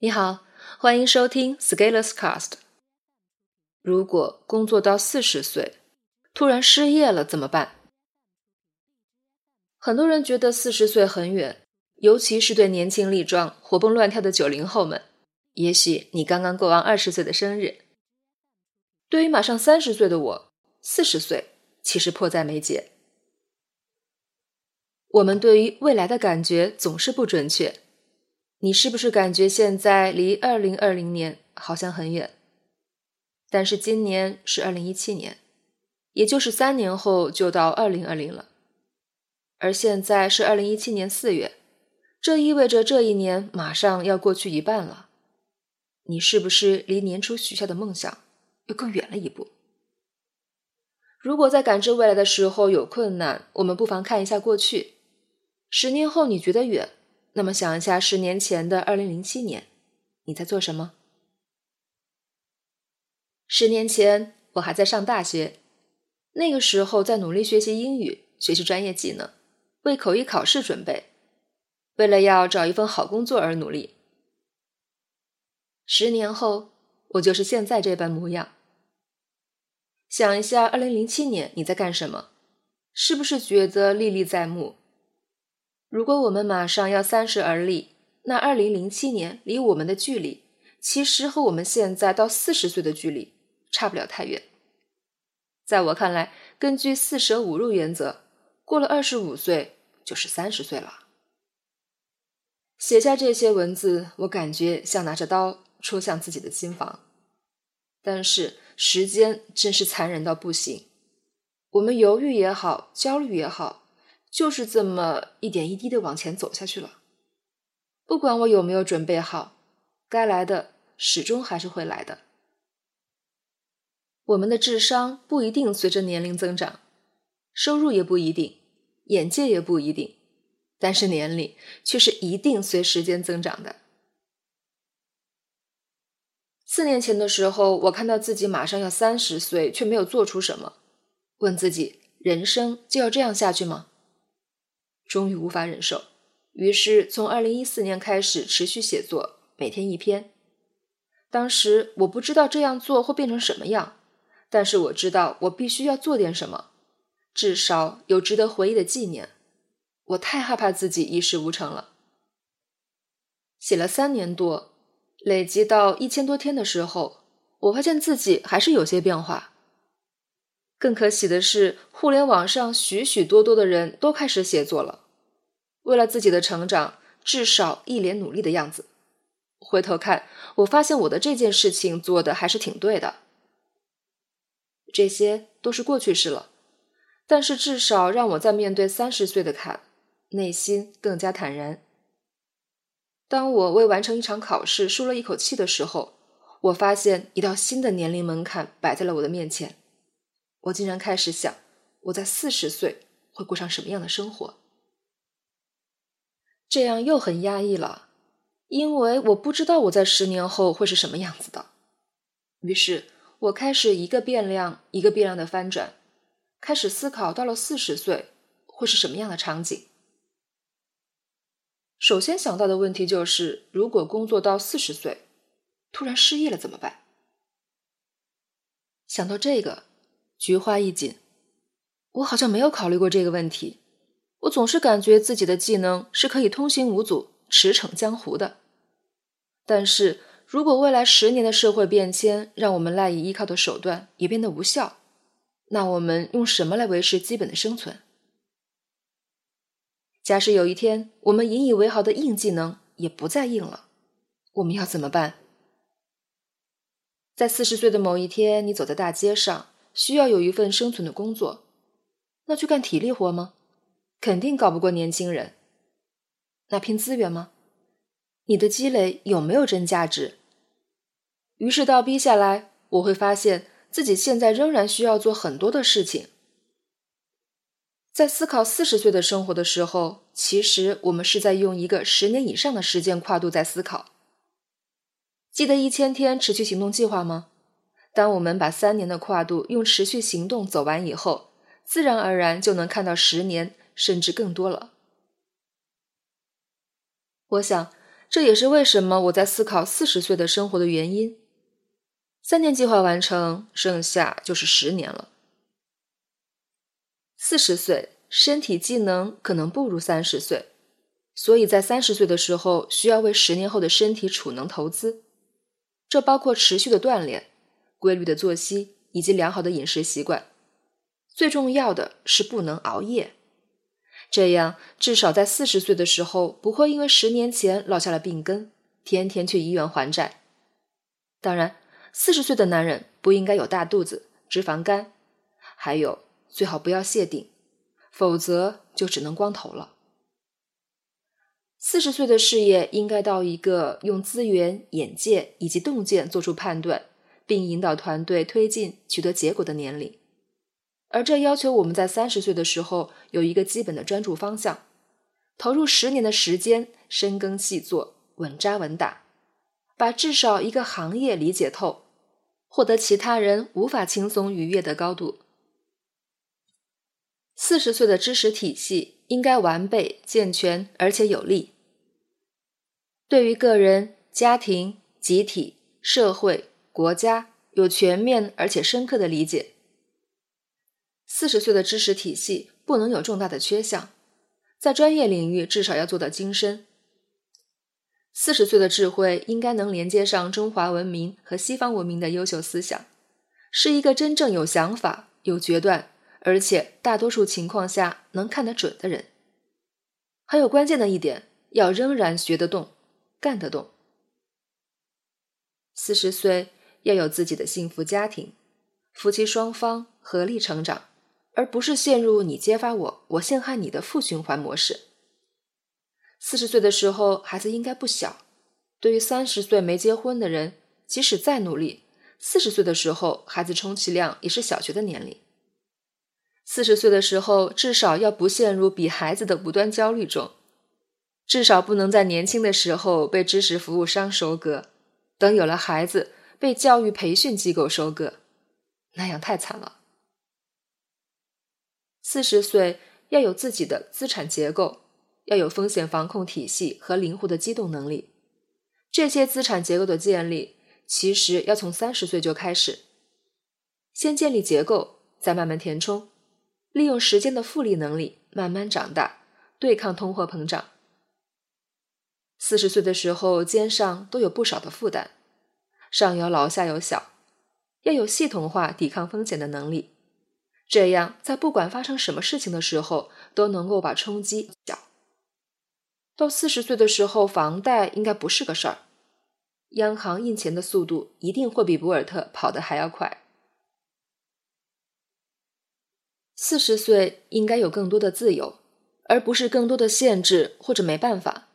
你好，欢迎收听 Scalers Cast。如果工作到四十岁，突然失业了怎么办？很多人觉得四十岁很远，尤其是对年轻力壮、活蹦乱跳的九零后们。也许你刚刚过完二十岁的生日。对于马上三十岁的我，四十岁其实迫在眉睫。我们对于未来的感觉总是不准确。你是不是感觉现在离二零二零年好像很远？但是今年是二零一七年，也就是三年后就到二零二零了。而现在是二零一七年四月，这意味着这一年马上要过去一半了。你是不是离年初许下的梦想又更远了一步？如果在感知未来的时候有困难，我们不妨看一下过去。十年后你觉得远？那么想一下，十年前的二零零七年，你在做什么？十年前我还在上大学，那个时候在努力学习英语，学习专业技能，为口译考试准备，为了要找一份好工作而努力。十年后，我就是现在这般模样。想一下，二零零七年你在干什么？是不是觉得历历在目？如果我们马上要三十而立，那二零零七年离我们的距离，其实和我们现在到四十岁的距离差不了太远。在我看来，根据四舍五入原则，过了二十五岁就是三十岁了。写下这些文字，我感觉像拿着刀戳向自己的心房。但是时间真是残忍到不行，我们犹豫也好，焦虑也好。就是这么一点一滴的往前走下去了，不管我有没有准备好，该来的始终还是会来的。我们的智商不一定随着年龄增长，收入也不一定，眼界也不一定，但是年龄却是一定随时间增长的。四年前的时候，我看到自己马上要三十岁，却没有做出什么，问自己：人生就要这样下去吗？终于无法忍受，于是从二零一四年开始持续写作，每天一篇。当时我不知道这样做会变成什么样，但是我知道我必须要做点什么，至少有值得回忆的纪念。我太害怕自己一事无成了。写了三年多，累积到一千多天的时候，我发现自己还是有些变化。更可喜的是，互联网上许许多多的人都开始写作了，为了自己的成长，至少一脸努力的样子。回头看，我发现我的这件事情做的还是挺对的。这些都是过去式了，但是至少让我在面对三十岁的坎，内心更加坦然。当我为完成一场考试舒了一口气的时候，我发现一道新的年龄门槛摆在了我的面前。我竟然开始想，我在四十岁会过上什么样的生活？这样又很压抑了，因为我不知道我在十年后会是什么样子的。于是，我开始一个变量一个变量的翻转，开始思考到了四十岁会是什么样的场景。首先想到的问题就是，如果工作到四十岁，突然失业了怎么办？想到这个。菊花一紧，我好像没有考虑过这个问题。我总是感觉自己的技能是可以通行无阻、驰骋江湖的。但是如果未来十年的社会变迁让我们赖以依靠的手段也变得无效，那我们用什么来维持基本的生存？假使有一天我们引以为豪的硬技能也不再硬了，我们要怎么办？在四十岁的某一天，你走在大街上。需要有一份生存的工作，那去干体力活吗？肯定搞不过年轻人。那拼资源吗？你的积累有没有真价值？于是倒逼下来，我会发现自己现在仍然需要做很多的事情。在思考四十岁的生活的时候，其实我们是在用一个十年以上的时间跨度在思考。记得一千天持续行动计划吗？当我们把三年的跨度用持续行动走完以后，自然而然就能看到十年甚至更多了。我想，这也是为什么我在思考四十岁的生活的原因。三年计划完成，剩下就是十年了。四十岁，身体机能可能不如三十岁，所以在三十岁的时候，需要为十年后的身体储能投资。这包括持续的锻炼、规律的作息以及良好的饮食习惯。最重要的是不能熬夜，这样至少在四十岁的时候不会因为十年前落下了病根，天天去医院还债。当然，四十岁的男人不应该有大肚子、脂肪肝，还有最好不要谢顶，否则就只能光头了。四十岁的事业应该到一个用资源、眼界以及洞见做出判断，并引导团队推进、取得结果的年龄。而这要求我们在三十岁的时候有一个基本的专注方向，投入十年的时间深耕细作、稳扎稳打，把至少一个行业理解透，获得其他人无法轻松逾越的高度。四十岁的知识体系应该完备、健全而且有力，对于个人、家庭、集体、社会、国家有全面而且深刻的理解。四十岁的知识体系不能有重大的缺项，在专业领域至少要做到精深。四十岁的智慧应该能连接上中华文明和西方文明的优秀思想，是一个真正有想法、有决断，而且大多数情况下能看得准的人。还有关键的一点，要仍然学得动、干得动。四十岁要有自己的幸福家庭，夫妻双方合力成长。而不是陷入你揭发我，我陷害你的负循环模式。四十岁的时候，孩子应该不小。对于三十岁没结婚的人，即使再努力，四十岁的时候，孩子充其量也是小学的年龄。四十岁的时候，至少要不陷入比孩子的无端焦虑中，至少不能在年轻的时候被知识服务商收割，等有了孩子被教育培训机构收割，那样太惨了。四十岁要有自己的资产结构，要有风险防控体系和灵活的机动能力。这些资产结构的建立，其实要从三十岁就开始。先建立结构，再慢慢填充，利用时间的复利能力慢慢长大，对抗通货膨胀。四十岁的时候，肩上都有不少的负担，上有老下有小，要有系统化抵抗风险的能力。这样，在不管发生什么事情的时候，都能够把冲击小。到四十岁的时候，房贷应该不是个事儿，央行印钱的速度一定会比博尔特跑得还要快。四十岁应该有更多的自由，而不是更多的限制或者没办法。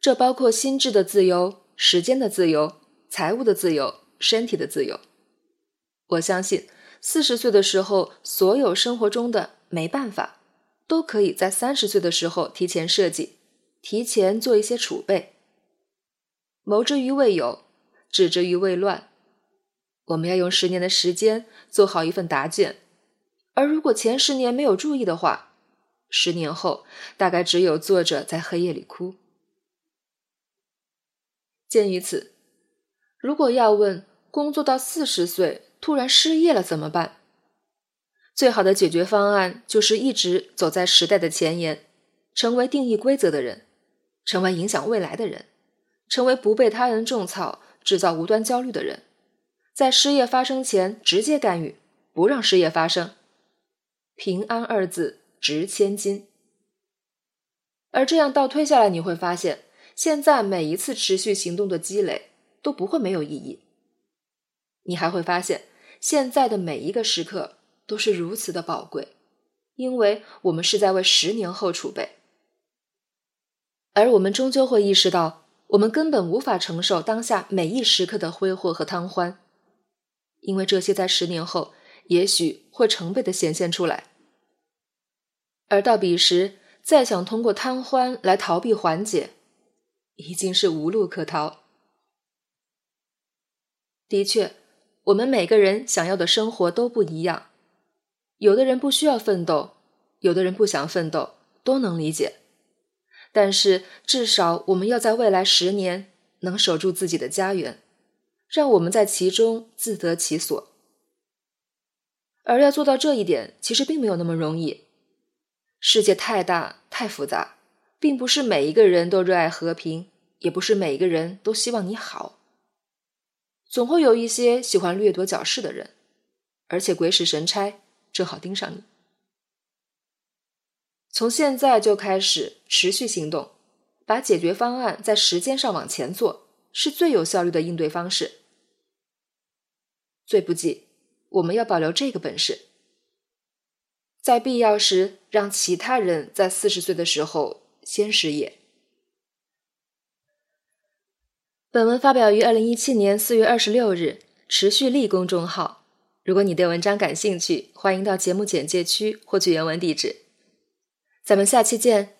这包括心智的自由、时间的自由、财务的自由、身体的自由。我相信。四十岁的时候，所有生活中的没办法，都可以在三十岁的时候提前设计，提前做一些储备。谋之于未有，止之于未乱。我们要用十年的时间做好一份答卷，而如果前十年没有注意的话，十年后大概只有坐着在黑夜里哭。鉴于此，如果要问工作到四十岁。突然失业了怎么办？最好的解决方案就是一直走在时代的前沿，成为定义规则的人，成为影响未来的人，成为不被他人种草、制造无端焦虑的人，在失业发生前直接干预，不让失业发生。平安二字值千金。而这样倒推下来，你会发现，现在每一次持续行动的积累都不会没有意义。你还会发现，现在的每一个时刻都是如此的宝贵，因为我们是在为十年后储备。而我们终究会意识到，我们根本无法承受当下每一时刻的挥霍和贪欢，因为这些在十年后也许会成倍的显现出来。而到彼时，再想通过贪欢来逃避缓解，已经是无路可逃。的确。我们每个人想要的生活都不一样，有的人不需要奋斗，有的人不想奋斗，都能理解。但是至少我们要在未来十年能守住自己的家园，让我们在其中自得其所。而要做到这一点，其实并没有那么容易。世界太大太复杂，并不是每一个人都热爱和平，也不是每一个人都希望你好。总会有一些喜欢掠夺矫饰的人，而且鬼使神差，正好盯上你。从现在就开始持续行动，把解决方案在时间上往前做，是最有效率的应对方式。最不济，我们要保留这个本事，在必要时让其他人在四十岁的时候先失业。本文发表于二零一七年四月二十六日，持续力公众号。如果你对文章感兴趣，欢迎到节目简介区获取原文地址。咱们下期见。